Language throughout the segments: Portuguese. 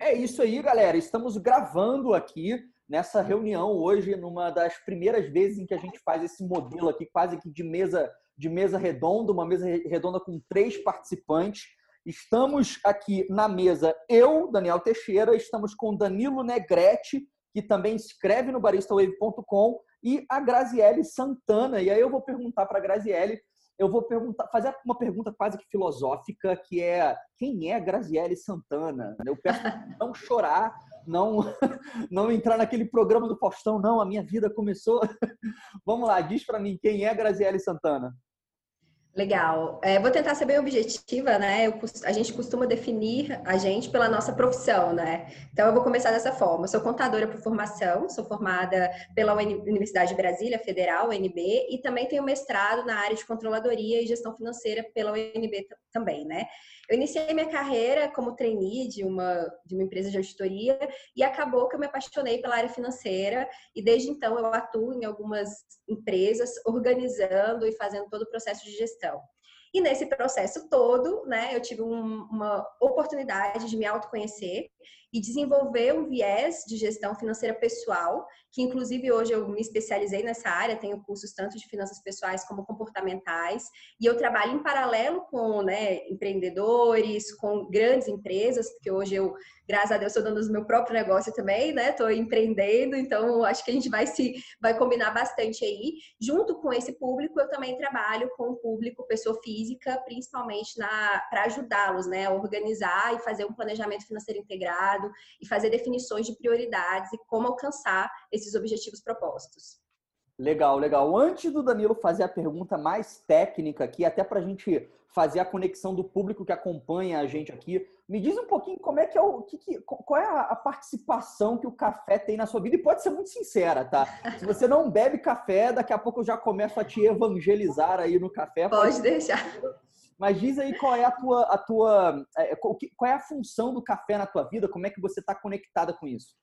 É isso aí, galera. Estamos gravando aqui nessa reunião hoje, numa das primeiras vezes em que a gente faz esse modelo aqui, quase que de mesa de mesa redonda, uma mesa redonda com três participantes. Estamos aqui na mesa, eu, Daniel Teixeira, estamos com Danilo Negrete, que também escreve no baristawave.com, e a Graziele Santana. E aí eu vou perguntar para a Graziele eu vou fazer uma pergunta quase que filosófica, que é quem é Graziele Santana? Eu peço não chorar, não não entrar naquele programa do Faustão, não, a minha vida começou. Vamos lá, diz para mim quem é Graziele Santana? Legal. É, vou tentar ser bem objetiva, né? Eu, a gente costuma definir a gente pela nossa profissão, né? Então, eu vou começar dessa forma. Eu sou contadora por formação, sou formada pela Universidade de Brasília Federal, UNB, e também tenho mestrado na área de controladoria e gestão financeira pela UNB também, né? Eu iniciei minha carreira como trainee de uma, de uma empresa de auditoria e acabou que eu me apaixonei pela área financeira e desde então eu atuo em algumas empresas organizando e fazendo todo o processo de gestão. E nesse processo todo, né, eu tive um, uma oportunidade de me autoconhecer e desenvolver um viés de gestão financeira pessoal, que inclusive hoje eu me especializei nessa área, tenho cursos tanto de finanças pessoais como comportamentais, e eu trabalho em paralelo com né, empreendedores, com grandes empresas, porque hoje eu, graças a Deus, estou dando o meu próprio negócio também, né? Estou empreendendo, então acho que a gente vai se vai combinar bastante aí. Junto com esse público, eu também trabalho com o público pessoa física, principalmente para ajudá-los, né, a organizar e fazer um planejamento financeiro integrado e fazer definições de prioridades e como alcançar esses objetivos propostos. Legal, legal. Antes do Danilo fazer a pergunta mais técnica aqui, até para a gente fazer a conexão do público que acompanha a gente aqui, me diz um pouquinho como é que é o que, que, qual é a participação que o café tem na sua vida e pode ser muito sincera, tá? Se você não bebe café, daqui a pouco eu já começo a te evangelizar aí no café. Pode, pode deixar. Mas diz aí qual é a tua, a tua é, qual é a função do café na tua vida, como é que você está conectada com isso?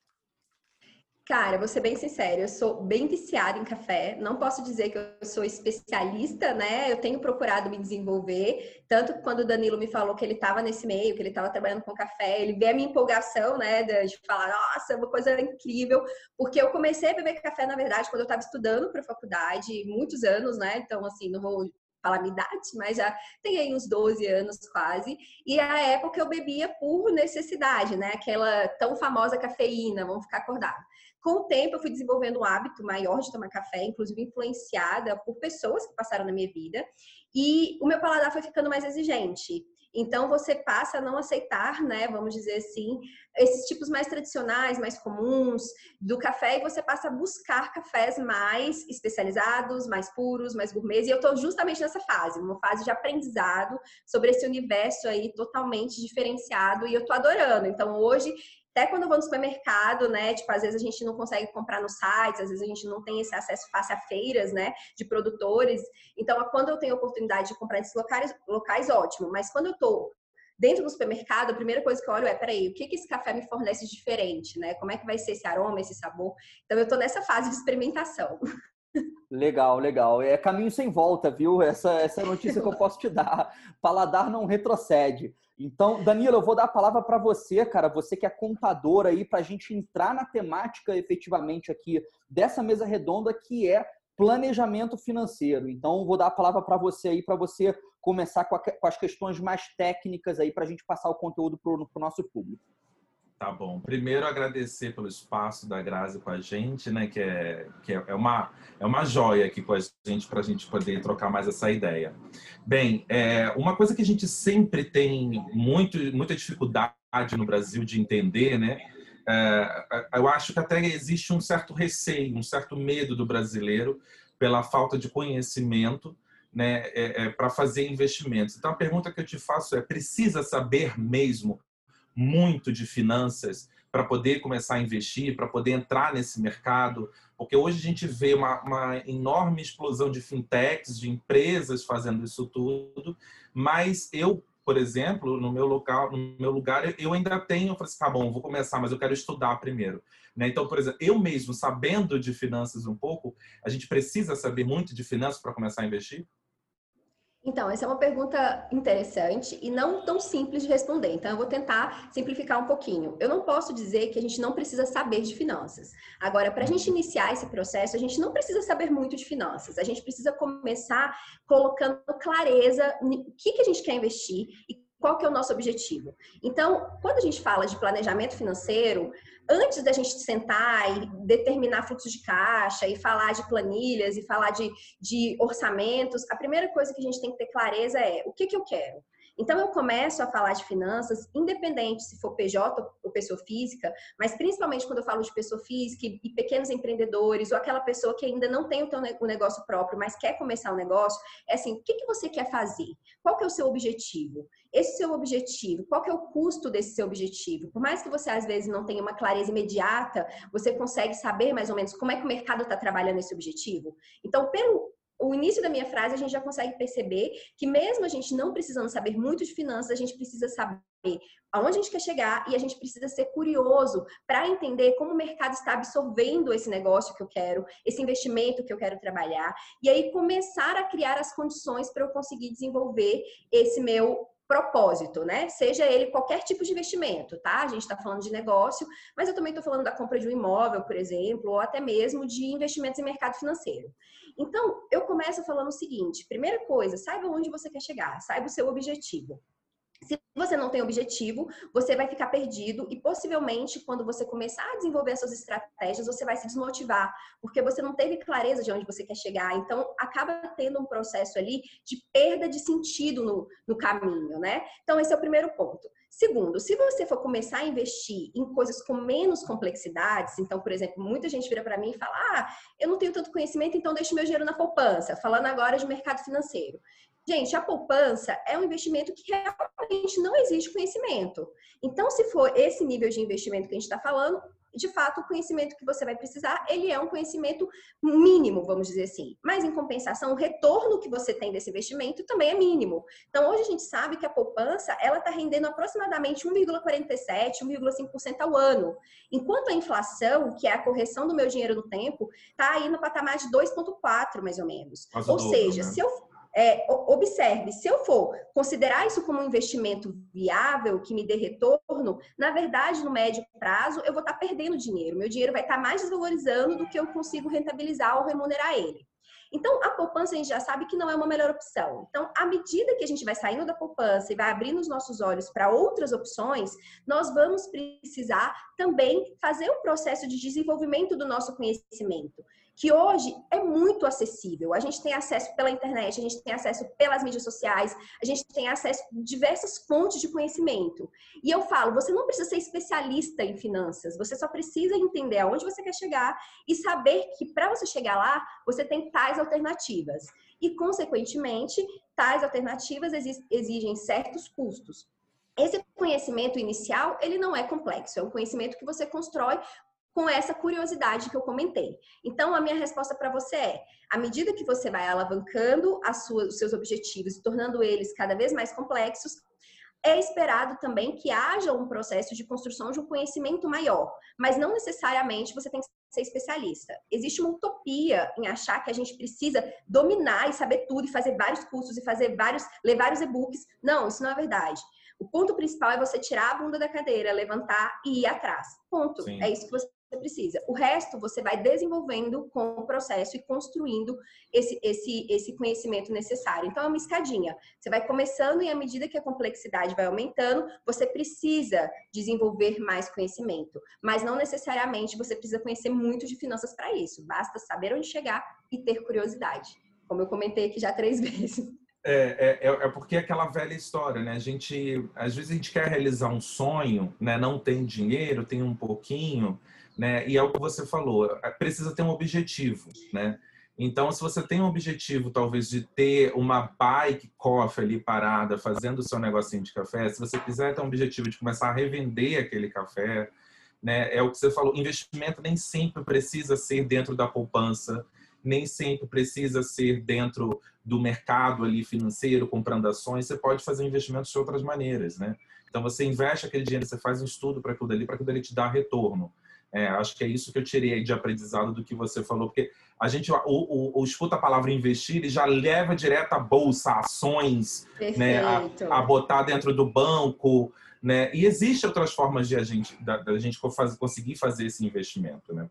Cara, vou ser bem sincera, eu sou bem viciada em café. Não posso dizer que eu sou especialista, né? Eu tenho procurado me desenvolver. Tanto quando o Danilo me falou que ele estava nesse meio, que ele estava trabalhando com café, ele vê a minha empolgação, né? De falar, nossa, é uma coisa incrível. Porque eu comecei a beber café, na verdade, quando eu estava estudando para faculdade, muitos anos, né? Então, assim, não vou falar minha idade, mas já tem aí uns 12 anos quase. E a época eu bebia por necessidade, né? Aquela tão famosa cafeína, vamos ficar acordados. Com o tempo, eu fui desenvolvendo um hábito maior de tomar café, inclusive influenciada por pessoas que passaram na minha vida. E o meu paladar foi ficando mais exigente. Então você passa a não aceitar, né, vamos dizer assim, esses tipos mais tradicionais, mais comuns do café e você passa a buscar cafés mais especializados, mais puros, mais gourmets. E eu estou justamente nessa fase, uma fase de aprendizado sobre esse universo aí totalmente diferenciado e eu estou adorando. Então hoje até quando eu vou no supermercado, né? Tipo, às vezes a gente não consegue comprar nos sites, às vezes a gente não tem esse acesso fácil a feiras, né? De produtores. Então, quando eu tenho oportunidade de comprar nesses locais, locais ótimo. Mas quando eu tô dentro do supermercado, a primeira coisa que eu olho é, peraí, o que, que esse café me fornece diferente, né? Como é que vai ser esse aroma, esse sabor? Então, eu tô nessa fase de experimentação. Legal, legal. É caminho sem volta, viu? Essa, essa é a notícia que eu posso te dar. Paladar não retrocede. Então, Danilo, eu vou dar a palavra para você, cara, você que é contador aí, para a gente entrar na temática efetivamente aqui dessa mesa redonda, que é planejamento financeiro. Então, vou dar a palavra para você aí, para você começar com, as questões mais técnicas aí, para a gente passar o conteúdo para o nosso público. Tá bom. Primeiro, agradecer pelo espaço da Grazi com a gente, né? Que é, que é, é uma, é uma joia aqui com a gente para a gente poder trocar mais essa ideia. Bem, é, uma coisa que a gente sempre tem muito, muita dificuldade no Brasil de entender, né? É, eu acho que até existe um certo receio, um certo medo do brasileiro pela falta de conhecimento né, é, é, para fazer investimentos. Então, a pergunta que eu te faço é: precisa saber mesmo muito de finanças para poder começar a investir, para poder entrar nesse mercado, porque hoje a gente vê uma, uma, enorme explosão de fintechs, de empresas fazendo isso tudo, mas eu, por exemplo, no meu local, no meu lugar, eu ainda tenho, eu falei assim, tá bom, vou começar, mas eu quero estudar primeiro. Né? Então, por exemplo, eu mesmo sabendo de finanças um pouco, a gente precisa saber muito de finanças para começar a investir? Então, essa é uma pergunta interessante e não tão simples de responder. Então, eu vou tentar simplificar um pouquinho. Eu não posso dizer que a gente não precisa saber de finanças. Agora, para a gente iniciar esse processo, a gente não precisa saber muito de finanças. A gente precisa começar colocando clareza no que, que a gente quer investir e qual que é o nosso objetivo. Então, quando a gente fala de planejamento financeiro, antes da gente sentar e determinar fluxo de caixa e falar de planilhas e falar de, de orçamentos, a primeira coisa que a gente tem que ter clareza é o que, que eu quero. Então, eu começo a falar de finanças, independente se for PJ ou pessoa física, mas principalmente quando eu falo de pessoa física e pequenos empreendedores, ou aquela pessoa que ainda não tem o negócio próprio, mas quer começar um negócio, é assim, o que, que você quer fazer? Qual que é o seu objetivo? Esse seu objetivo, qual que é o custo desse seu objetivo? Por mais que você às vezes não tenha uma clareza imediata, você consegue saber mais ou menos como é que o mercado está trabalhando esse objetivo? Então, pelo o início da minha frase, a gente já consegue perceber que mesmo a gente não precisando saber muito de finanças, a gente precisa saber aonde a gente quer chegar e a gente precisa ser curioso para entender como o mercado está absorvendo esse negócio que eu quero, esse investimento que eu quero trabalhar, e aí começar a criar as condições para eu conseguir desenvolver esse meu propósito, né? Seja ele qualquer tipo de investimento, tá? A gente está falando de negócio, mas eu também estou falando da compra de um imóvel, por exemplo, ou até mesmo de investimentos em mercado financeiro. Então, eu começo falando o seguinte: primeira coisa, saiba onde você quer chegar, saiba o seu objetivo. Você não tem objetivo, você vai ficar perdido e possivelmente quando você começar a desenvolver suas estratégias, você vai se desmotivar, porque você não teve clareza de onde você quer chegar. Então, acaba tendo um processo ali de perda de sentido no, no caminho, né? Então, esse é o primeiro ponto. Segundo, se você for começar a investir em coisas com menos complexidades, então, por exemplo, muita gente vira para mim e fala: Ah, eu não tenho tanto conhecimento, então deixo meu dinheiro na poupança. Falando agora de mercado financeiro. Gente, a poupança é um investimento que realmente não existe conhecimento. Então, se for esse nível de investimento que a gente está falando, de fato, o conhecimento que você vai precisar, ele é um conhecimento mínimo, vamos dizer assim. Mas, em compensação, o retorno que você tem desse investimento também é mínimo. Então, hoje a gente sabe que a poupança, ela está rendendo aproximadamente 1,47%, 1,5% ao ano. Enquanto a inflação, que é a correção do meu dinheiro no tempo, está aí no patamar de 2,4%, mais ou menos. ou seja, né? se eu é, observe, se eu for considerar isso como um investimento viável, que me dê retorno, na verdade, no médio prazo, eu vou estar perdendo dinheiro. Meu dinheiro vai estar mais desvalorizando do que eu consigo rentabilizar ou remunerar ele. Então, a poupança a gente já sabe que não é uma melhor opção. Então, à medida que a gente vai saindo da poupança e vai abrindo os nossos olhos para outras opções, nós vamos precisar também fazer um processo de desenvolvimento do nosso conhecimento que hoje é muito acessível. A gente tem acesso pela internet, a gente tem acesso pelas mídias sociais, a gente tem acesso a diversas fontes de conhecimento. E eu falo, você não precisa ser especialista em finanças, você só precisa entender aonde você quer chegar e saber que para você chegar lá, você tem tais alternativas. E, consequentemente, tais alternativas exigem certos custos. Esse conhecimento inicial, ele não é complexo, é um conhecimento que você constrói com essa curiosidade que eu comentei. Então, a minha resposta para você é: à medida que você vai alavancando sua, os seus objetivos e tornando eles cada vez mais complexos, é esperado também que haja um processo de construção de um conhecimento maior, mas não necessariamente você tem que ser especialista. Existe uma utopia em achar que a gente precisa dominar e saber tudo e fazer vários cursos e fazer vários, ler vários e-books. Não, isso não é verdade. O ponto principal é você tirar a bunda da cadeira, levantar e ir atrás. Ponto. Sim. É isso que você você precisa. O resto você vai desenvolvendo com o processo e construindo esse, esse, esse conhecimento necessário. Então, é uma escadinha. Você vai começando e à medida que a complexidade vai aumentando, você precisa desenvolver mais conhecimento. Mas não necessariamente você precisa conhecer muito de finanças para isso. Basta saber onde chegar e ter curiosidade. Como eu comentei aqui já três vezes. É, é, é, porque é aquela velha história, né? A gente, às vezes a gente quer realizar um sonho, né? Não tem dinheiro, tem um pouquinho, né? E é o que você falou, é, precisa ter um objetivo, né? Então, se você tem um objetivo, talvez, de ter uma bike coffee ali parada, fazendo o seu negocinho de café, se você quiser ter um objetivo de começar a revender aquele café, né? É o que você falou, investimento nem sempre precisa ser dentro da poupança, nem sempre precisa ser dentro do mercado ali financeiro, comprando ações, você pode fazer investimentos de outras maneiras, né? Então, você investe aquele dinheiro, você faz um estudo para aquilo dali, para aquilo dali te dar retorno. É, acho que é isso que eu tirei de aprendizado do que você falou, porque a gente o, o, o escuta a palavra investir e já leva direto a bolsa, ações, né, a, a, botar dentro do banco, né? E existe outras formas de a gente da, da gente conseguir fazer esse investimento, né?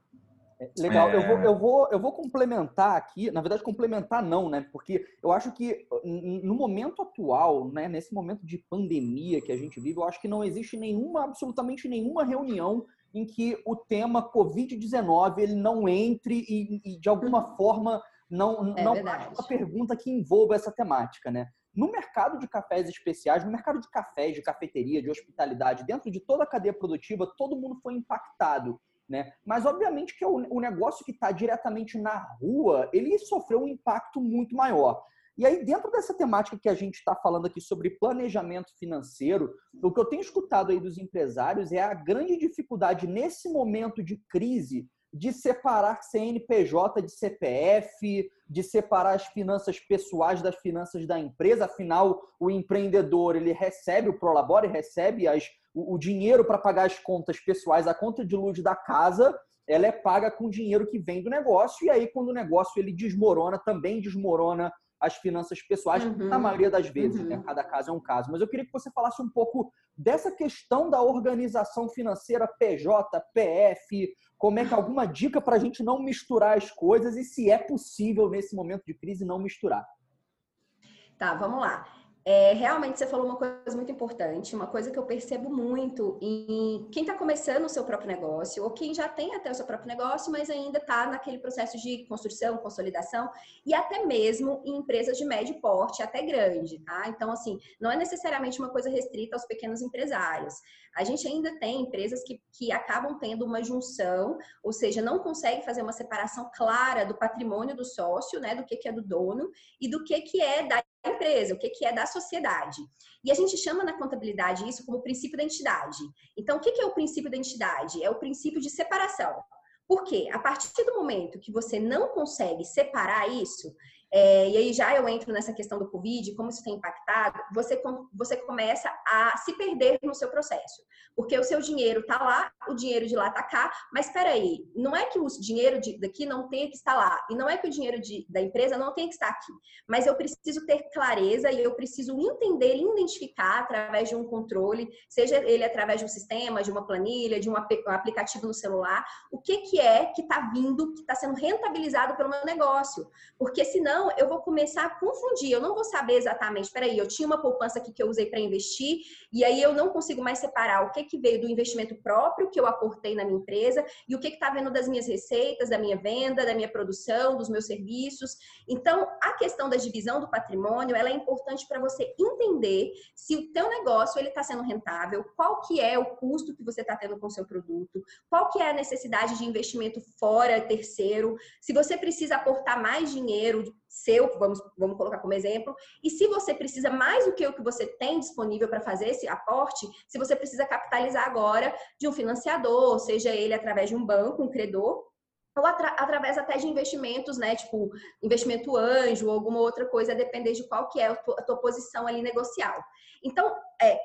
É, legal, é... eu, vou, eu, vou, eu vou complementar aqui, na verdade, complementar não, né? Porque eu acho que no momento atual, né, nesse momento de pandemia que a gente vive, eu acho que não existe nenhuma, absolutamente nenhuma reunião em que o tema Covid-19 ele não entre e, e, de alguma uhum. forma não, é não uma pergunta que envolva essa temática, né? No mercado de cafés especiais, no mercado de cafés, de cafeteria, de hospitalidade, dentro de toda a cadeia produtiva, todo mundo foi impactado. Né? Mas obviamente que o, negócio que está diretamente na rua, ele sofreu um impacto muito maior. E aí, dentro dessa temática que a gente está falando aqui sobre planejamento financeiro, o que eu tenho escutado aí dos empresários é a grande dificuldade nesse momento de crise de separar CNPJ de CPF, de separar as finanças pessoais das finanças da empresa. Afinal, o empreendedor ele recebe o Prolabore, recebe as, o, o dinheiro para pagar as contas pessoais, a conta de luz da casa, ela é paga com dinheiro que vem do negócio. E aí, quando o negócio ele desmorona, também desmorona as finanças pessoais, uhum. na maioria das vezes, né? uhum. né? cada caso é um caso. Mas eu queria que você falasse um pouco dessa questão da organização financeira PJ, PF, como é que alguma dica para a gente não misturar as coisas e se é possível nesse momento de crise não misturar. Tá, vamos lá. É, realmente você falou uma coisa muito importante, uma coisa que eu percebo muito em quem está começando o seu próprio negócio, ou quem já tem até o seu próprio negócio, mas ainda está naquele processo de construção, consolidação, e até mesmo em empresas de médio porte, até grande, tá? Então, assim, não é necessariamente uma coisa restrita aos pequenos empresários. A gente ainda tem empresas que, que acabam tendo uma junção, ou seja, não consegue fazer uma separação clara do patrimônio do sócio, né, do que, que é do dono, e do que, que é da empresa, o que, que é da sociedade. E a gente chama na contabilidade isso como princípio da entidade. Então, o que, que é o princípio da entidade? É o princípio de separação. Por quê? A partir do momento que você não consegue separar isso, é, e aí já eu entro nessa questão do Covid, como isso tem impactado, você, você começa a se perder no seu processo. Porque o seu dinheiro está lá, o dinheiro de lá está cá, mas espera aí, não é que o dinheiro de, daqui não tenha que estar lá, e não é que o dinheiro de, da empresa não tenha que estar aqui, mas eu preciso ter clareza e eu preciso entender e identificar através de um controle, seja ele através de um sistema, de uma planilha, de um, aplicativo no celular, o que, que é que está vindo, que está sendo rentabilizado pelo meu negócio. Porque senão então, eu vou começar a confundir. Eu não vou saber exatamente, peraí, eu tinha uma poupança aqui que eu usei para investir, e aí eu não consigo mais separar o que, que veio do investimento próprio que eu aportei na minha empresa e o que está vendo das minhas receitas, da minha venda, da minha produção, dos meus serviços. Então, a questão da divisão do patrimônio, ela é importante para você entender se o teu negócio ele está sendo rentável, qual que é o custo que você está tendo com o seu produto, qual que é a necessidade de investimento fora terceiro, se você precisa aportar mais dinheiro seu, vamos, vamos colocar como exemplo, e se você precisa mais do que o que você tem disponível para fazer esse aporte, se você precisa capitalizar agora de um financiador, seja ele através de um banco, um credor, ou atra através até de investimentos, né, tipo investimento anjo ou alguma outra coisa, a depender de qual que é a tua, a tua posição ali negocial. Então, é,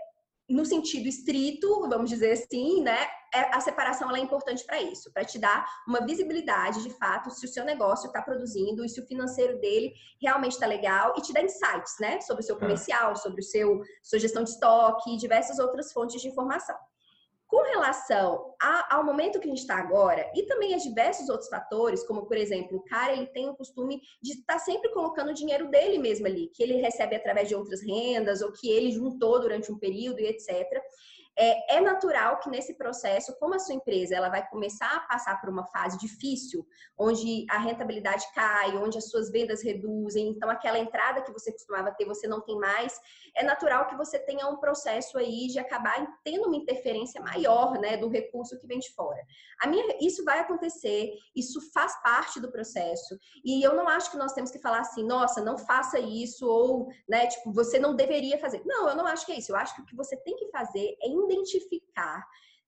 no sentido estrito, vamos dizer assim, né, é, a separação é importante para isso, para te dar uma visibilidade de fato se o seu negócio está produzindo e se o financeiro dele realmente está legal e te dá insights, né, sobre o seu é. comercial, sobre o seu sua gestão de estoque e diversas outras fontes de informação. Com relação a, ao momento que a gente está agora, e também a diversos outros fatores, como por exemplo, o cara ele tem o costume de estar tá sempre colocando o dinheiro dele mesmo ali, que ele recebe através de outras rendas, ou que ele juntou durante um período e etc é, é, natural que nesse processo, como a sua empresa ela vai começar a passar por uma fase difícil, onde a rentabilidade cai, onde as suas vendas reduzem, então aquela entrada que você costumava ter, você não tem mais, é natural que você tenha um processo aí de acabar tendo uma interferência maior, né, do recurso que vem de fora. A minha, isso vai acontecer, isso faz parte do processo, e eu não acho que nós temos que falar assim, nossa, não faça isso, ou, né, tipo, você não deveria fazer. Não, eu não acho que é isso. Eu acho que o que você tem que fazer é identificar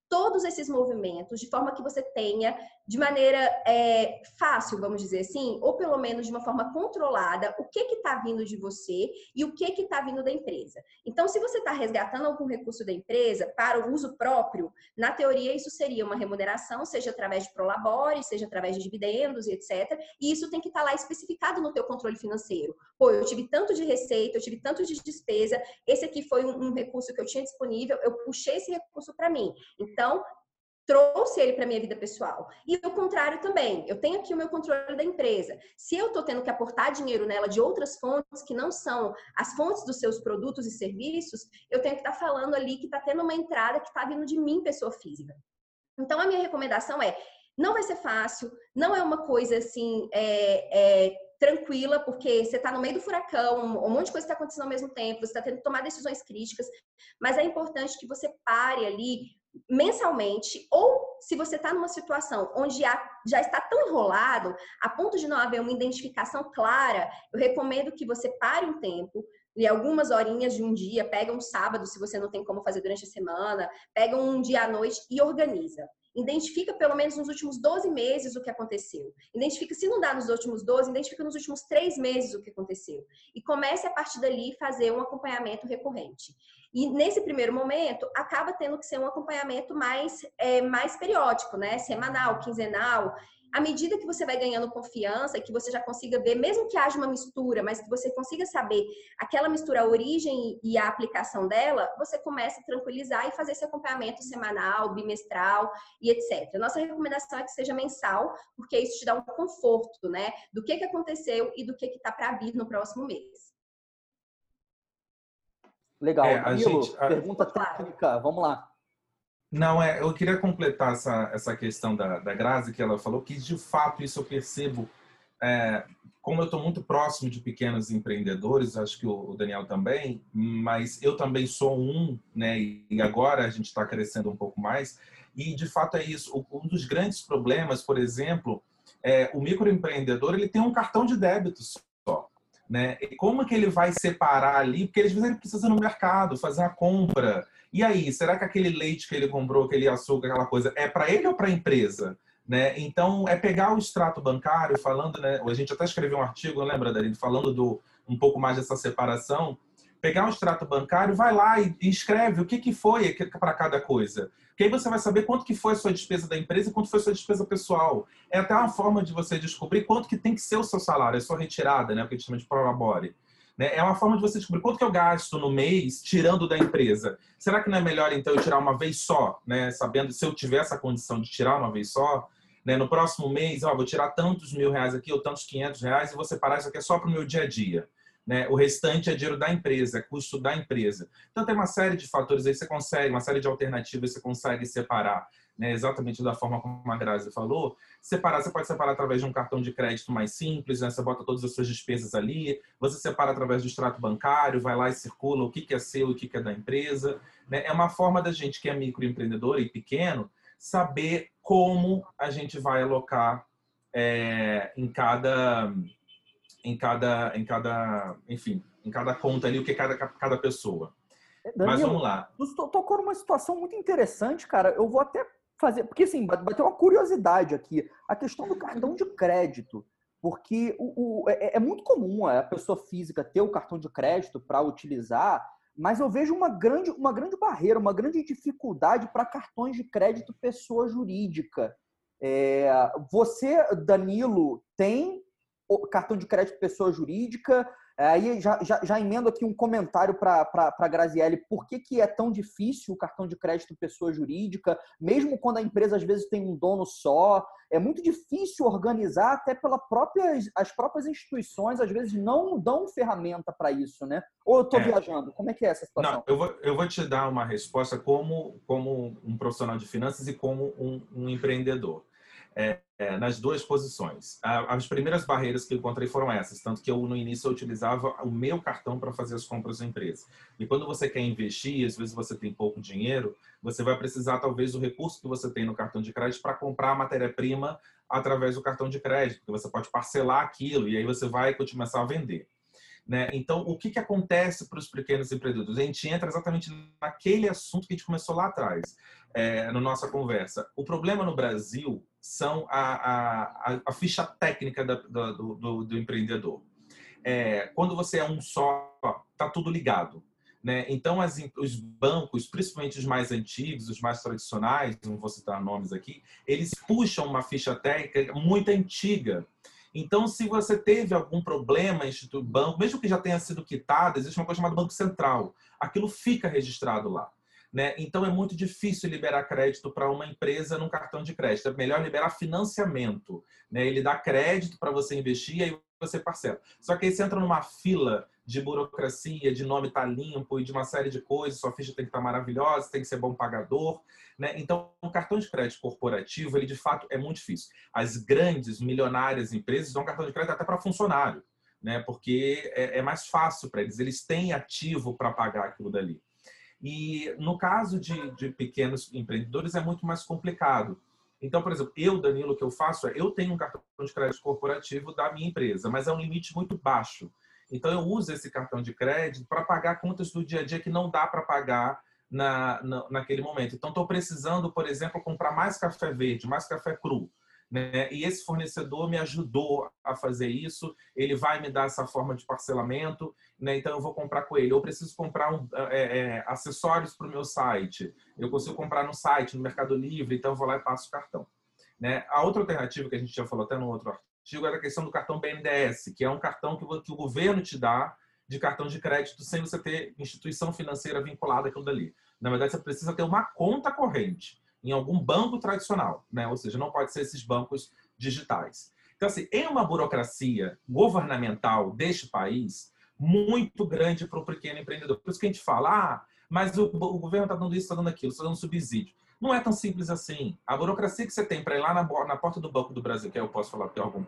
todos esses movimentos de forma que você tenha de maneira é, fácil, vamos dizer assim, ou pelo menos de uma forma controlada, o que está vindo de você e o que está vindo da empresa. Então, se você está resgatando algum recurso da empresa para o uso próprio, na teoria isso seria uma remuneração, seja através de prolabore, seja através de dividendos e etc. E isso tem que estar tá lá especificado no teu controle financeiro. Pô, eu tive tanto de receita, eu tive tanto de despesa, esse aqui foi um, um recurso que eu tinha disponível, eu puxei esse recurso para mim. Então, trouxe ele para minha vida pessoal. E o contrário também. Eu tenho aqui o meu controle da empresa. Se eu estou tendo que aportar dinheiro nela de outras fontes que não são as fontes dos seus produtos e serviços, eu tenho que estar tá falando ali que está tendo uma entrada que está vindo de mim, pessoa física. Então, a minha recomendação é: não vai ser fácil, não é uma coisa assim. É, é, tranquila, porque você está no meio do furacão, um monte de coisa está acontecendo ao mesmo tempo, você está tendo que tomar decisões críticas, mas é importante que você pare ali mensalmente, ou se você está numa situação onde já está tão enrolado, a ponto de não haver uma identificação clara, eu recomendo que você pare um tempo, e algumas horinhas de um dia, pega um sábado, se você não tem como fazer durante a semana, pega um dia à noite e organiza. Identifica pelo menos nos últimos 12 meses o que aconteceu. Identifica, se não dá nos últimos 12, identifica nos últimos 3 meses o que aconteceu. E comece a partir dali fazer um acompanhamento recorrente. E nesse primeiro momento, acaba tendo que ser um acompanhamento mais, é, mais periódico, né? Semanal, quinzenal. À medida que você vai ganhando confiança e que você já consiga ver, mesmo que haja uma mistura, mas que você consiga saber aquela mistura, a origem e a aplicação dela, você começa a tranquilizar e fazer esse acompanhamento semanal, bimestral e etc. Nossa recomendação é que seja mensal, porque isso te dá um conforto, né? Do que, que aconteceu e do que está para vir no próximo mês. Legal. É, a gente, a... pergunta técnica, vamos lá. Não, é, eu queria completar essa, essa questão da, da Grazi, que ela falou, que de fato isso eu percebo, é, como eu estou muito próximo de pequenos empreendedores, acho que o, Daniel também, mas eu também sou um, né, e agora a gente está crescendo um pouco mais, e de fato é isso. Um dos grandes problemas, por exemplo, é o microempreendedor ele tem um cartão de débito né? E como que ele vai separar ali? Porque às vezes ele precisa ir no mercado, fazer a compra. E aí, será que aquele leite que ele comprou, aquele açúcar, aquela coisa, é para ele ou para a empresa? Né? Então, é pegar o extrato bancário, falando, né? A gente até escreveu um artigo, lembra, Daline, falando do um pouco mais dessa separação. Pegar um extrato bancário, vai lá e, escreve o que, que foi para cada coisa. Porque aí você vai saber quanto que foi a sua despesa da empresa e quanto foi a sua despesa pessoal. É até uma forma de você descobrir quanto que tem que ser o seu salário, a sua retirada, né? O que a gente chama de prolabore. Né? É uma forma de você descobrir quanto que eu gasto no mês tirando da empresa. Será que não é melhor, então, eu tirar uma vez só, né? Sabendo se eu tiver essa condição de tirar uma vez só, né? No próximo mês, ó, vou tirar tantos mil reais aqui ou tantos quinhentos reais e vou separar isso aqui só para o meu dia a dia. Né? O restante é dinheiro da empresa, é custo da empresa. Então tem uma série de fatores aí você consegue, uma série de alternativas você consegue separar, né? exatamente da forma como a Grazi falou. Separar, você pode separar através de um cartão de crédito mais simples, né? você bota todas as suas despesas ali, você separa através do extrato bancário, vai lá e circula o que é seu e o que é da empresa. Né? É uma forma da gente que é microempreendedor e pequeno saber como a gente vai alocar é, em cada em cada, em cada, enfim, em cada conta ali o que é cada, cada pessoa. Danilo, Mas vamos lá. Tocou numa situação muito interessante, cara. Eu vou até fazer, porque assim, bateu uma curiosidade aqui, a questão do cartão de crédito. Porque o, o é, é, muito comum a pessoa física ter o cartão de crédito para utilizar, mas eu vejo uma grande, uma grande barreira, uma grande dificuldade para cartões de crédito pessoa jurídica. É, você, Danilo, tem cartão de crédito pessoa jurídica. É, aí já, já, já emendo aqui um comentário para a Graziele, por que, que é tão difícil o cartão de crédito pessoa jurídica, mesmo quando a empresa às vezes tem um dono só, é muito difícil organizar, até pela própria, as próprias instituições às vezes não dão ferramenta para isso, né? Ou eu estou é. viajando? Como é que é essa situação? Não, eu vou, eu vou te dar uma resposta como, como um profissional de finanças e como um, um empreendedor é, é, nas duas posições. As primeiras barreiras que eu encontrei foram essas, tanto que eu no início eu utilizava o meu cartão para fazer as compras da empresa. E quando você quer investir, às vezes você tem pouco dinheiro, você vai precisar talvez do recurso que você tem no cartão de crédito para comprar a matéria-prima através do cartão de crédito, porque você pode parcelar aquilo e aí você vai começar a vender. Né? Então, o que, que acontece para os pequenos empreendedores? A gente entra exatamente naquele assunto que a gente começou lá atrás, é, na nossa conversa. O problema no Brasil são a, a, a ficha técnica da, do, do, do, empreendedor. É, quando você é um só, tá tudo ligado. Né? Então, as, os bancos, principalmente os mais antigos, os mais tradicionais, não vou citar nomes aqui, eles puxam uma ficha técnica muito antiga. Então, se você teve algum problema em Instituto Banco, mesmo que já tenha sido quitado, existe uma coisa chamada Banco Central. Aquilo fica registrado lá. Né? Então, é muito difícil liberar crédito para uma empresa num cartão de crédito. É melhor liberar financiamento. Né? Ele dá crédito para você investir e aí você parcela. Só que aí você entra numa fila de burocracia, de nome tá limpo e de uma série de coisas, sua ficha tem que estar tá maravilhosa, tem que ser bom pagador. Né? Então, o cartão de crédito corporativo, ele de fato é muito difícil. As grandes, milionárias empresas dão cartão de crédito até para funcionário, né? porque é, é mais fácil para eles, eles têm ativo para pagar aquilo dali. E no caso de, de pequenos empreendedores é muito mais complicado. Então, por exemplo, eu, Danilo, o que eu faço é, eu tenho um cartão de crédito corporativo da minha empresa, mas é um limite muito baixo. Então, eu uso esse cartão de crédito para pagar contas do dia a dia que não dá para pagar na, na, naquele momento. Então, estou precisando, por exemplo, comprar mais café verde, mais café cru. Né? E esse fornecedor me ajudou a fazer isso, ele vai me dar essa forma de parcelamento, né? então eu vou comprar com ele. Eu preciso comprar um, é, é, acessórios para o meu site, eu consigo comprar no site, no Mercado Livre, então eu vou lá e passo o cartão. Né? A outra alternativa que a gente já falou até no outro artigo era a questão do cartão BNDES, que é um cartão que, o governo te dá de cartão de crédito sem você ter instituição financeira vinculada àquilo dali. Na verdade, você precisa ter uma conta corrente em algum banco tradicional, né? ou seja, não pode ser esses bancos digitais. Então, assim, é uma burocracia governamental deste país muito grande para o pequeno empreendedor. Por isso que a gente fala, ah, mas o, o governo está dando isso, está dando aquilo, está dando subsídio. Não é tão simples assim. A burocracia que você tem para ir lá na, na, porta do Banco do Brasil, que eu posso falar porque é algum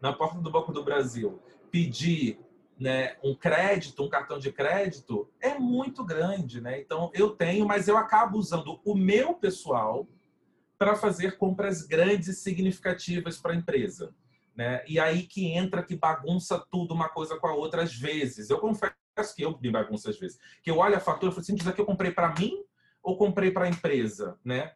na porta do Banco do Brasil, pedir né, um crédito, um cartão de crédito, é muito grande. Né? Então, eu tenho, mas eu acabo usando o meu pessoal para fazer compras grandes e significativas para a empresa. Né? E aí que entra que bagunça tudo uma coisa com a outra às vezes. Eu confesso que eu me bagunço às vezes. Que eu olho a fatura e falo assim, isso aqui eu comprei para mim ou comprei para a empresa? Né?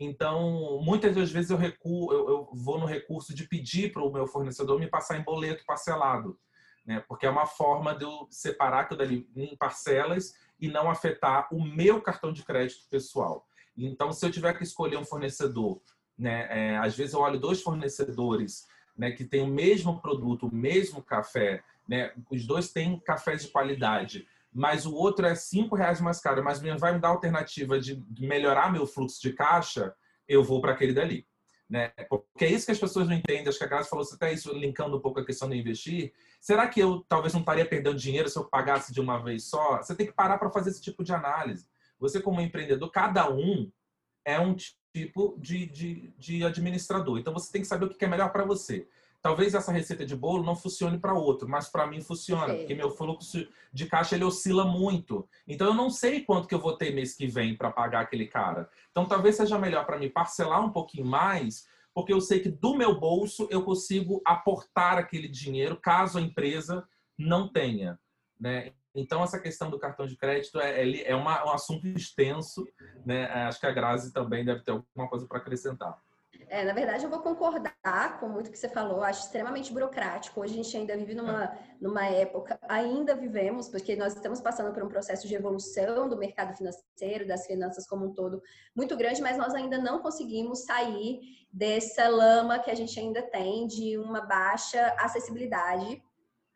Então, muitas das vezes eu, recuo, eu, eu vou no recurso de pedir para o meu fornecedor me passar em boleto parcelado né? Porque é uma forma de eu separar aquilo dali em parcelas e não afetar o meu cartão de crédito pessoal. Então, se eu tiver que escolher um fornecedor, né? É, às vezes eu olho dois fornecedores, né? Que têm o mesmo produto, o mesmo café, né? Os dois têm cafés de qualidade, mas o outro é cinco reais mais caro, mas vai me dar a alternativa de melhorar meu fluxo de caixa, eu vou para aquele dali. Né? Porque é isso que as pessoas não entendem. Acho que a Graça falou até isso, linkando um pouco a questão do investir. Será que eu talvez não estaria perdendo dinheiro se eu pagasse de uma vez só? Você tem que parar para fazer esse tipo de análise. Você, como empreendedor, cada um é um tipo de, de, de administrador. Então, você tem que saber o que é melhor para você. Talvez essa receita de bolo não funcione para outro, mas para mim funciona, Sim. porque meu fluxo de caixa ele oscila muito. Então eu não sei quanto que eu vou ter mês que vem para pagar aquele cara. Então talvez seja melhor para mim parcelar um pouquinho mais, porque eu sei que do meu bolso eu consigo aportar aquele dinheiro caso a empresa não tenha, né? Então essa questão do cartão de crédito é, é uma, um assunto extenso, né? Acho que a Grazi também deve ter alguma coisa para acrescentar. É, na verdade, eu vou concordar com muito que você falou. Acho extremamente burocrático. Hoje a gente ainda vive numa, numa época, ainda vivemos, porque nós estamos passando por um processo de evolução do mercado financeiro, das finanças como um todo, muito grande, mas nós ainda não conseguimos sair dessa lama que a gente ainda tem de uma baixa acessibilidade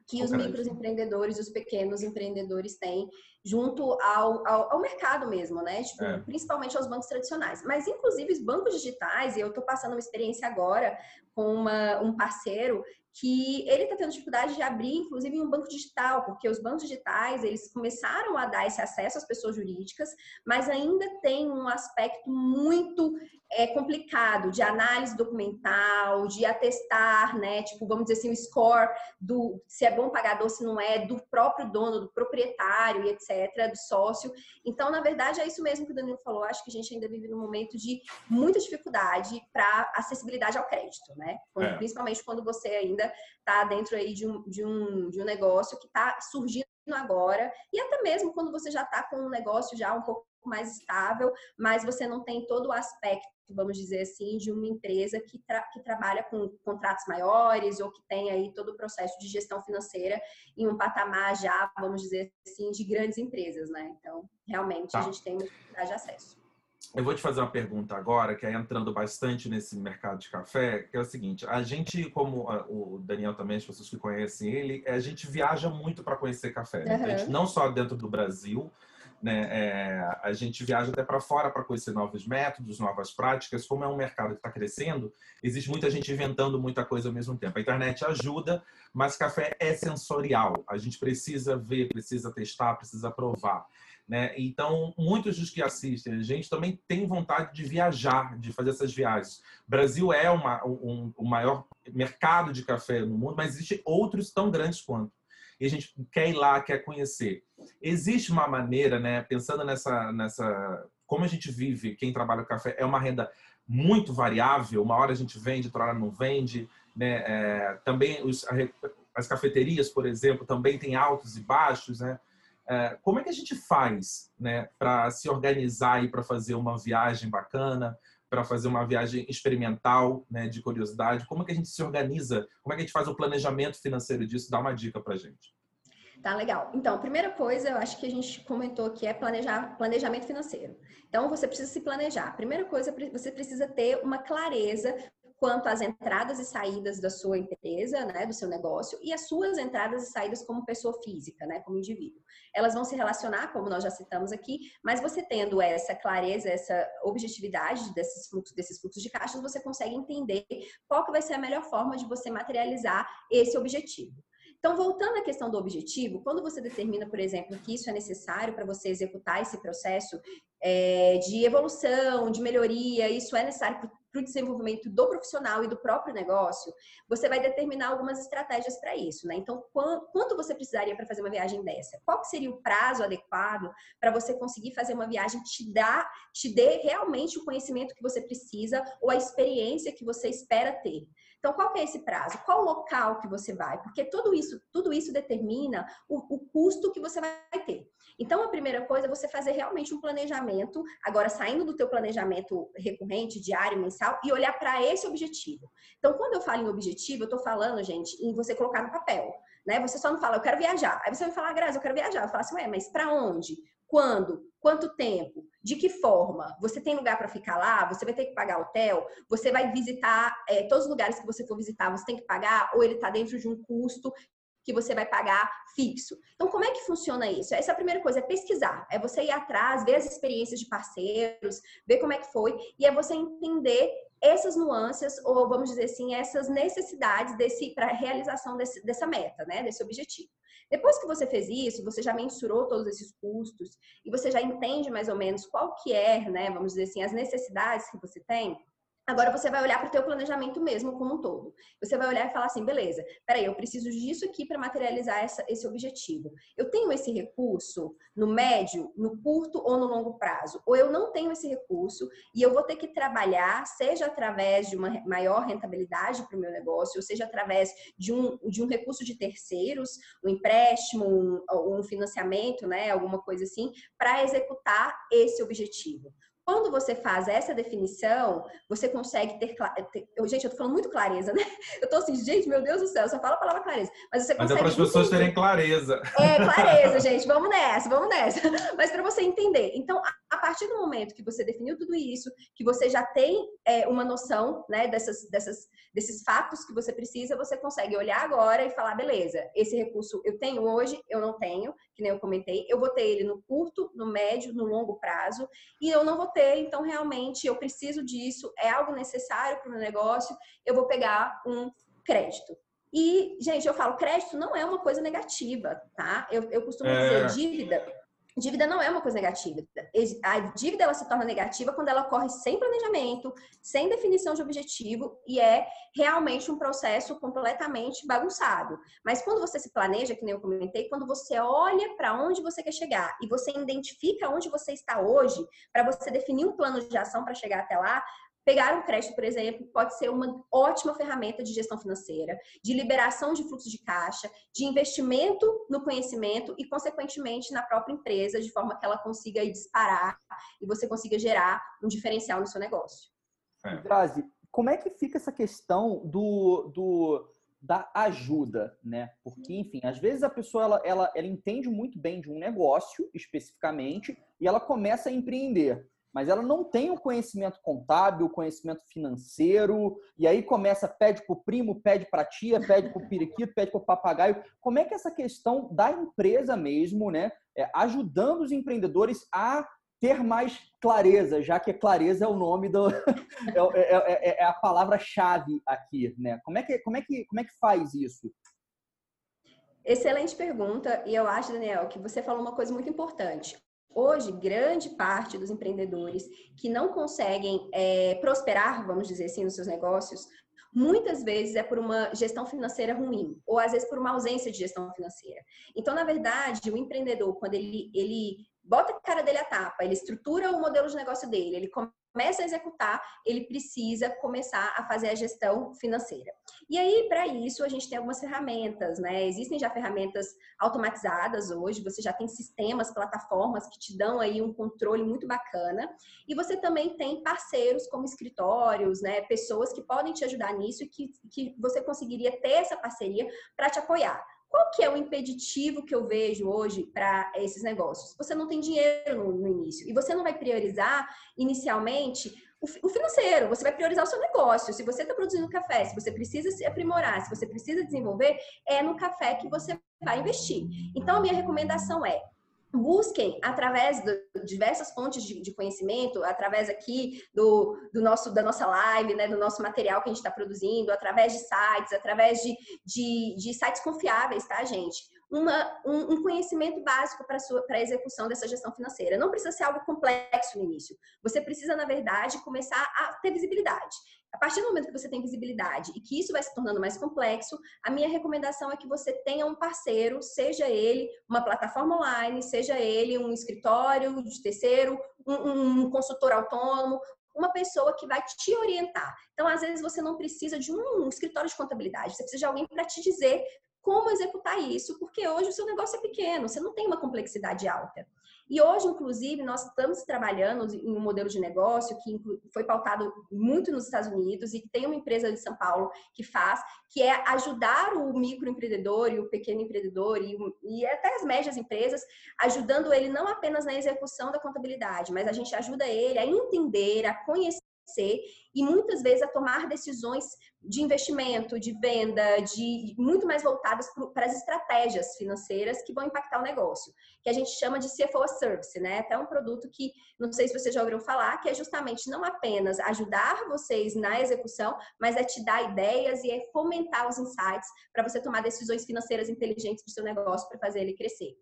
que os microempreendedores, os pequenos empreendedores têm junto ao, ao, ao mercado mesmo, né? Tipo, é. Principalmente aos bancos tradicionais. Mas, inclusive, os bancos digitais, e eu estou passando uma experiência agora com uma, um parceiro que ele está tendo dificuldade de abrir, inclusive, um banco digital, porque os bancos digitais, eles começaram a dar esse acesso às pessoas jurídicas, mas ainda tem um aspecto muito é complicado de análise documental, de atestar, né? Tipo, vamos dizer assim, o score do se é bom pagador, se não é, do próprio dono, do proprietário e etc., do sócio. Então, na verdade, é isso mesmo que o Danilo falou. Acho que a gente ainda vive num momento de muita dificuldade para acessibilidade ao crédito, né? Quando, é. Principalmente quando você ainda está dentro aí de um, de um, de um negócio que está surgindo agora, e até mesmo quando você já está com um negócio já um pouco mais estável, mas você não tem todo o aspecto vamos dizer assim, de uma empresa que, tra que trabalha com contratos maiores ou que tem aí todo o processo de gestão financeira em um patamar já, vamos dizer assim, de grandes empresas, né? Então, realmente, tá. a gente tem uma de acesso. Eu vou te fazer uma pergunta agora, que é entrando bastante nesse mercado de café, que é o seguinte: a gente, como o Daniel também, as pessoas que conhecem ele, a gente viaja muito para conhecer café. Né? Uhum. Gente, não só dentro do Brasil, né? É, a gente viaja até para fora para conhecer novos métodos, novas práticas. Como é um mercado que está crescendo, existe muita gente inventando muita coisa ao mesmo tempo. A internet ajuda, mas café é sensorial. A gente precisa ver, precisa testar, precisa provar. Né? Então, muitos dos que assistem a gente também têm vontade de viajar, de fazer essas viagens. O Brasil é uma, um, o maior mercado de café no mundo, mas existem outros tão grandes quanto. E a gente quer ir lá, quer conhecer. Existe uma maneira, né, pensando nessa, nessa. Como a gente vive, quem trabalha com café, é uma renda muito variável. Uma hora a gente vende, outra hora não vende. Né? É, também os, as cafeterias, por exemplo, também têm altos e baixos. Né? É, como é que a gente faz né, para se organizar e para fazer uma viagem bacana, para fazer uma viagem experimental, né, de curiosidade? Como é que a gente se organiza? Como é que a gente faz o planejamento financeiro disso? Dá uma dica para gente. Tá legal. Então, a primeira coisa, eu acho que a gente comentou que é planejar planejamento financeiro. Então, você precisa se planejar. A primeira coisa, você precisa ter uma clareza quanto às entradas e saídas da sua empresa, né, do seu negócio, e as suas entradas e saídas como pessoa física, né, como indivíduo. Elas vão se relacionar, como nós já citamos aqui, mas você tendo essa clareza, essa objetividade desses fluxos, desses fluxos de caixas, você consegue entender qual que vai ser a melhor forma de você materializar esse objetivo. Então, voltando à questão do objetivo, quando você determina, por exemplo, que isso é necessário para você executar esse processo é, de evolução, de melhoria, isso é necessário para o desenvolvimento do profissional e do próprio negócio, você vai determinar algumas estratégias para isso, né? Então, quanto você precisaria para fazer uma viagem dessa? Qual seria o prazo adequado para você conseguir fazer uma viagem que te dá, te dê realmente o conhecimento que você precisa ou a experiência que você espera ter? Então, qual é esse prazo? Qual local que você vai? Porque tudo isso, tudo isso determina o, o custo que você vai ter. Então, a primeira coisa é você fazer realmente um planejamento, agora saindo do teu planejamento recorrente, diário, mensal, e olhar para esse objetivo. Então, quando eu falo em objetivo, eu estou falando, gente, em você colocar no papel. Né? Você só não fala, eu quero viajar. Aí você vai falar, Grazi, eu quero viajar. Eu falo assim, ué, mas para onde? Quando? Quanto tempo? De que forma? Você tem lugar para ficar lá? Você vai ter que pagar hotel? Você vai visitar é, todos os lugares que você for visitar? Você tem que pagar? Ou ele está dentro de um custo que você vai pagar fixo. Então, como é que funciona isso? Essa é a primeira coisa, é pesquisar. É você ir atrás, ver as experiências de parceiros, ver como é que foi, e é você entender essas nuances, ou vamos dizer assim, essas necessidades desse para realização desse, dessa meta, né? Desse objetivo. Depois que você fez isso, você já mensurou todos esses custos e você já entende mais ou menos qual que é, né, vamos dizer assim, as necessidades que você tem, Agora você vai olhar para o teu planejamento mesmo como um todo. Você vai olhar e falar assim, beleza, peraí, eu preciso disso aqui para materializar essa, esse objetivo. Eu tenho esse recurso no médio, no curto ou no longo prazo? Ou eu não tenho esse recurso e eu vou ter que trabalhar, seja através de uma maior rentabilidade para o meu negócio, ou seja através de um, de um recurso de terceiros, um empréstimo, um, um financiamento, né, alguma coisa assim, para executar esse objetivo. Quando você faz essa definição, você consegue ter, ter gente, eu tô falando muito clareza, né? Eu tô assim, gente, meu Deus do céu, só fala a palavra clareza. Mas você consegue. Mas é para as pessoas terem clareza. É, clareza, gente, vamos nessa, vamos nessa. Mas para você entender. Então, a partir do momento que você definiu tudo isso, que você já tem é, uma noção, né, dessas, dessas, desses fatos que você precisa, você consegue olhar agora e falar, beleza, esse recurso eu tenho hoje, eu não tenho, que nem eu comentei, eu vou ter ele no curto, no médio, no longo prazo, e eu não vou ter ter, então realmente eu preciso disso, é algo necessário para o meu negócio, eu vou pegar um crédito. E, gente, eu falo, crédito não é uma coisa negativa, tá? Eu, eu costumo é... dizer, dívida Dívida não é uma coisa negativa. A dívida ela se torna negativa quando ela ocorre sem planejamento, sem definição de objetivo e é realmente um processo completamente bagunçado. Mas quando você se planeja, que nem eu comentei, quando você olha para onde você quer chegar e você identifica onde você está hoje, para você definir um plano de ação para chegar até lá, Pegar um crédito, por exemplo, pode ser uma ótima ferramenta de gestão financeira, de liberação de fluxo de caixa, de investimento no conhecimento e, consequentemente, na própria empresa, de forma que ela consiga disparar e você consiga gerar um diferencial no seu negócio. É. Grazi, como é que fica essa questão do, do da ajuda, né? Porque, enfim, às vezes a pessoa ela, ela, ela entende muito bem de um negócio especificamente e ela começa a empreender, mas ela não tem o conhecimento contábil, o conhecimento financeiro, e aí começa, pede para o primo, pede para a tia, pede para o periquito, pede para o papagaio. Como é que essa questão da empresa mesmo, né? É, ajudando os empreendedores a ter mais clareza, já que clareza é o nome do é, é, é, é a palavra-chave aqui, né? Como é que como é que como é que faz isso? Excelente pergunta e eu acho, Daniel, que você falou uma coisa muito importante. Hoje, grande parte dos empreendedores que não conseguem é, prosperar, vamos dizer assim, nos seus negócios, muitas vezes é por uma gestão financeira ruim, ou às vezes por uma ausência de gestão financeira. Então, na verdade, o empreendedor, quando ele, ele bota a cara dele a tapa, ele estrutura o modelo de negócio dele, ele começa a executar, ele precisa começar a fazer a gestão financeira. E aí, para isso, a gente tem algumas ferramentas, né? Existem já ferramentas automatizadas hoje, você já tem sistemas, plataformas que te dão aí um controle muito bacana. E você também tem parceiros como escritórios, né? Pessoas que podem te ajudar nisso e que, que você conseguiria ter essa parceria para te apoiar. Qual que é o impeditivo que eu vejo hoje para esses negócios? Você não tem dinheiro no, no, início e você não vai priorizar inicialmente o, financeiro, você vai priorizar o seu negócio. Se você está produzindo café, se você precisa se aprimorar, se você precisa desenvolver, é no café que você vai investir. Então, a minha recomendação é busquem através de diversas fontes de, de conhecimento, através aqui do, do, nosso da nossa live, né, do nosso material que a gente está produzindo, através de sites, através de, de, de sites confiáveis, tá, gente? Uma, um, um conhecimento básico para a execução dessa gestão financeira. Não precisa ser algo complexo no início. Você precisa, na verdade, começar a ter visibilidade. A partir do momento que você tem visibilidade e que isso vai se tornando mais complexo, a minha recomendação é que você tenha um parceiro, seja ele uma plataforma online, seja ele um escritório de terceiro, um, um consultor autônomo, uma pessoa que vai te orientar. Então, às vezes, você não precisa de um escritório de contabilidade, você precisa de alguém para te dizer como executar isso, porque hoje o seu negócio é pequeno, você não tem uma complexidade alta. E hoje, inclusive, nós estamos trabalhando em um modelo de negócio que foi pautado muito nos Estados Unidos e que tem uma empresa de São Paulo que faz, que é ajudar o microempreendedor e o pequeno empreendedor e, e até as médias empresas, ajudando ele não apenas na execução da contabilidade, mas a gente ajuda ele a entender, a conhecer e muitas vezes a tomar decisões de investimento, de venda, de muito mais voltadas para as estratégias financeiras que vão impactar o negócio, que a gente chama de CFO Service, né? Até um produto que não sei se você já ouviu falar, que é justamente não apenas ajudar vocês na execução, mas é te dar ideias e é fomentar os insights para você tomar decisões financeiras inteligentes para o seu negócio para fazer ele crescer.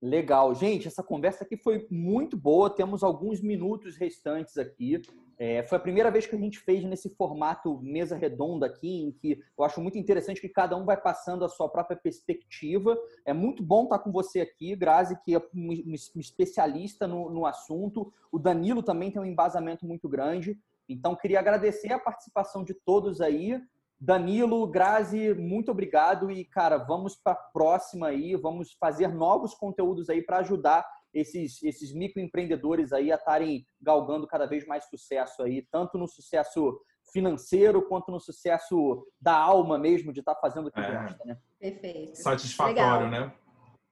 Legal. Gente, essa conversa aqui foi muito boa. Temos alguns minutos restantes aqui. É, foi a primeira vez que a gente fez nesse formato mesa redonda aqui, em que eu acho muito interessante que cada um vai passando a sua própria perspectiva. É muito bom estar com você aqui, Grazi, que é um especialista no, no assunto. O Danilo também tem um embasamento muito grande. Então, queria agradecer a participação de todos aí. Danilo, Grazi, muito obrigado e, cara, vamos para a próxima aí, vamos fazer novos conteúdos aí para ajudar esses, esses microempreendedores aí a estarem galgando cada vez mais sucesso aí, tanto no sucesso financeiro quanto no sucesso da alma mesmo, de estar tá fazendo o que é. gosta, né? Perfeito. Satisfatório, Legal. né?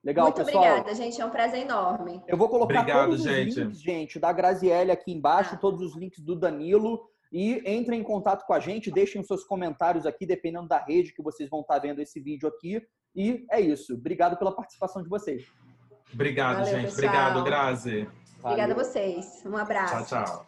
Legal, Muito pessoal. obrigada, gente. É um prazer enorme. Eu vou colocar Obrigado, todos gente. os links, gente, da Graziele aqui embaixo, ah. todos os links do Danilo. E entrem em contato com a gente, deixem os seus comentários aqui, dependendo da rede que vocês vão estar vendo esse vídeo aqui. E é isso. Obrigado pela participação de vocês. Obrigado, Valeu, gente. Pessoal. Obrigado, Grazi. Obrigada a vocês. Um abraço. Tchau, tchau.